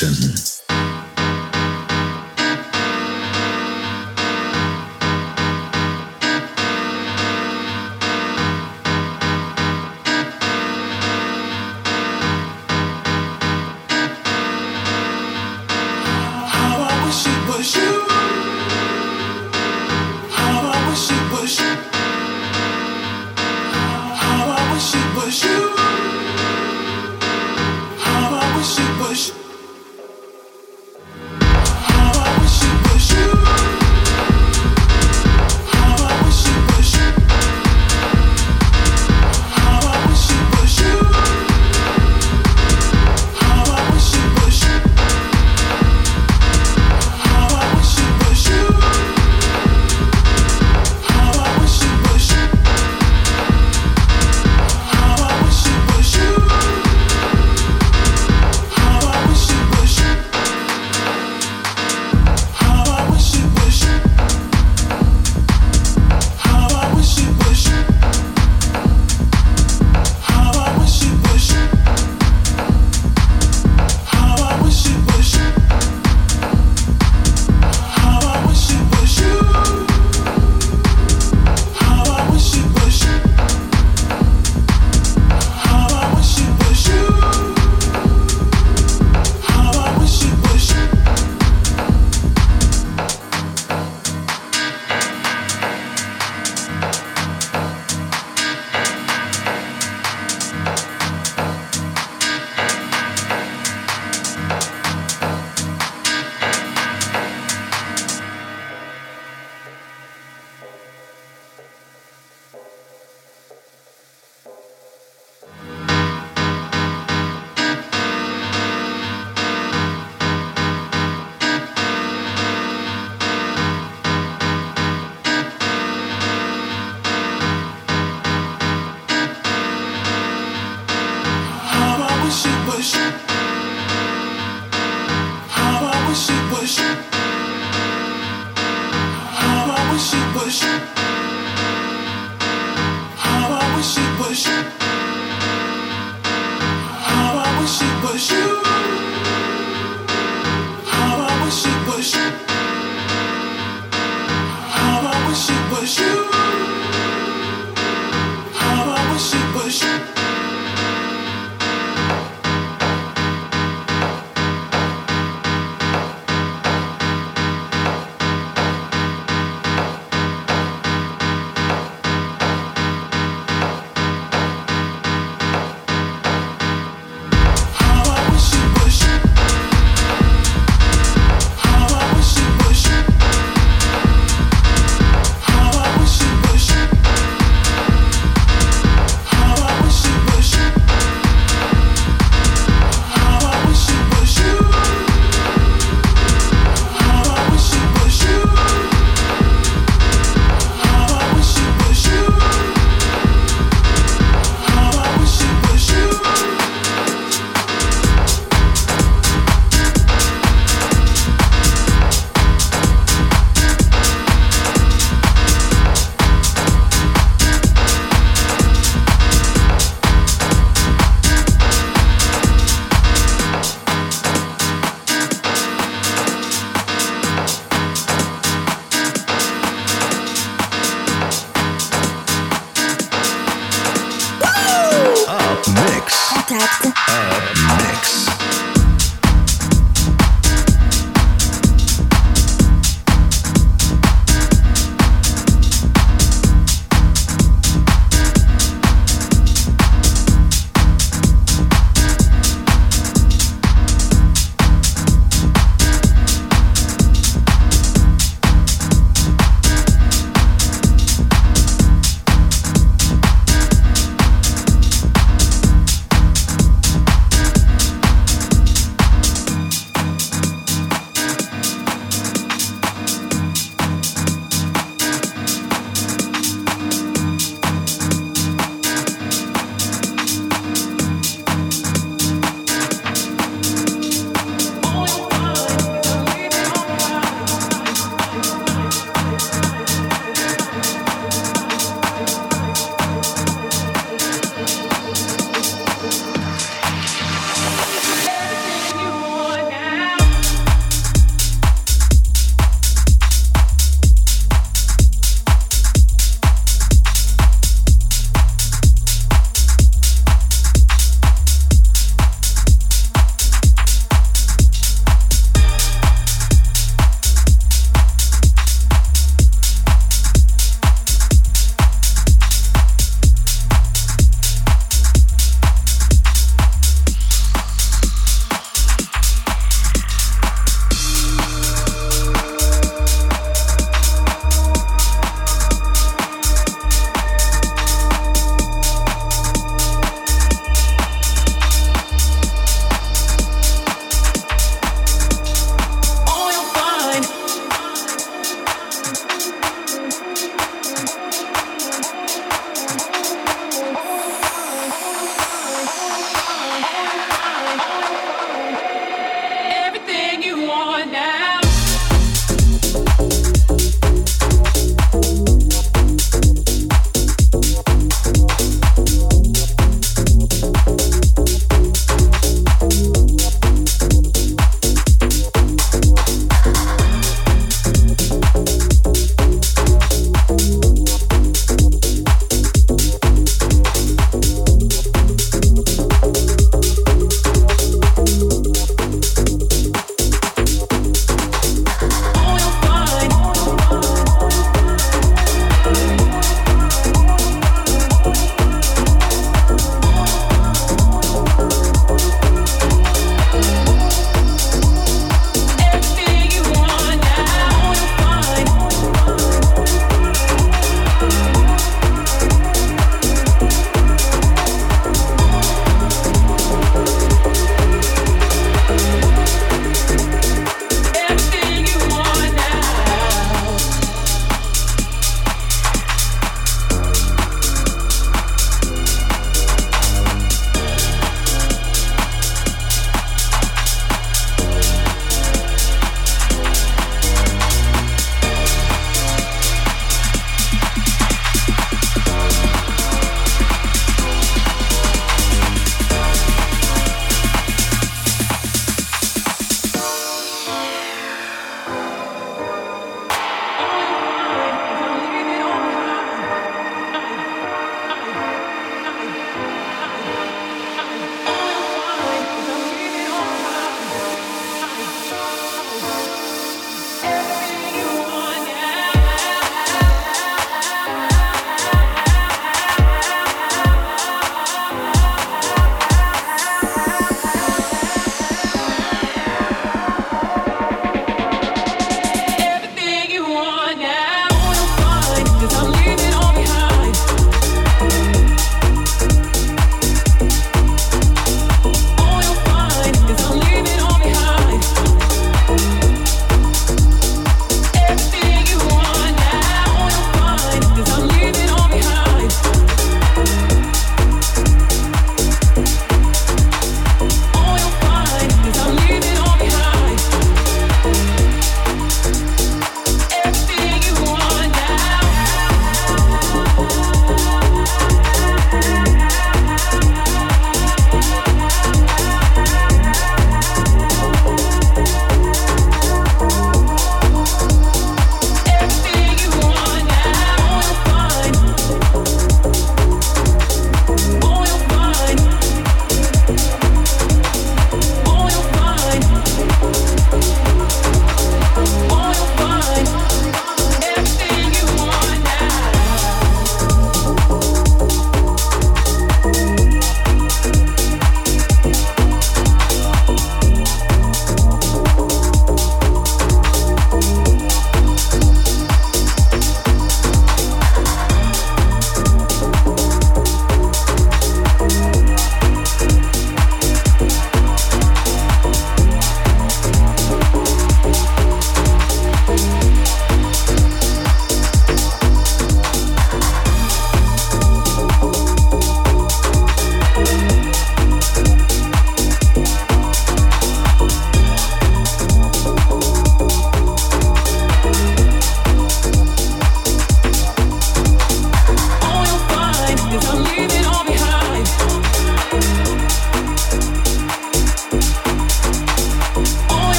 Jefferson.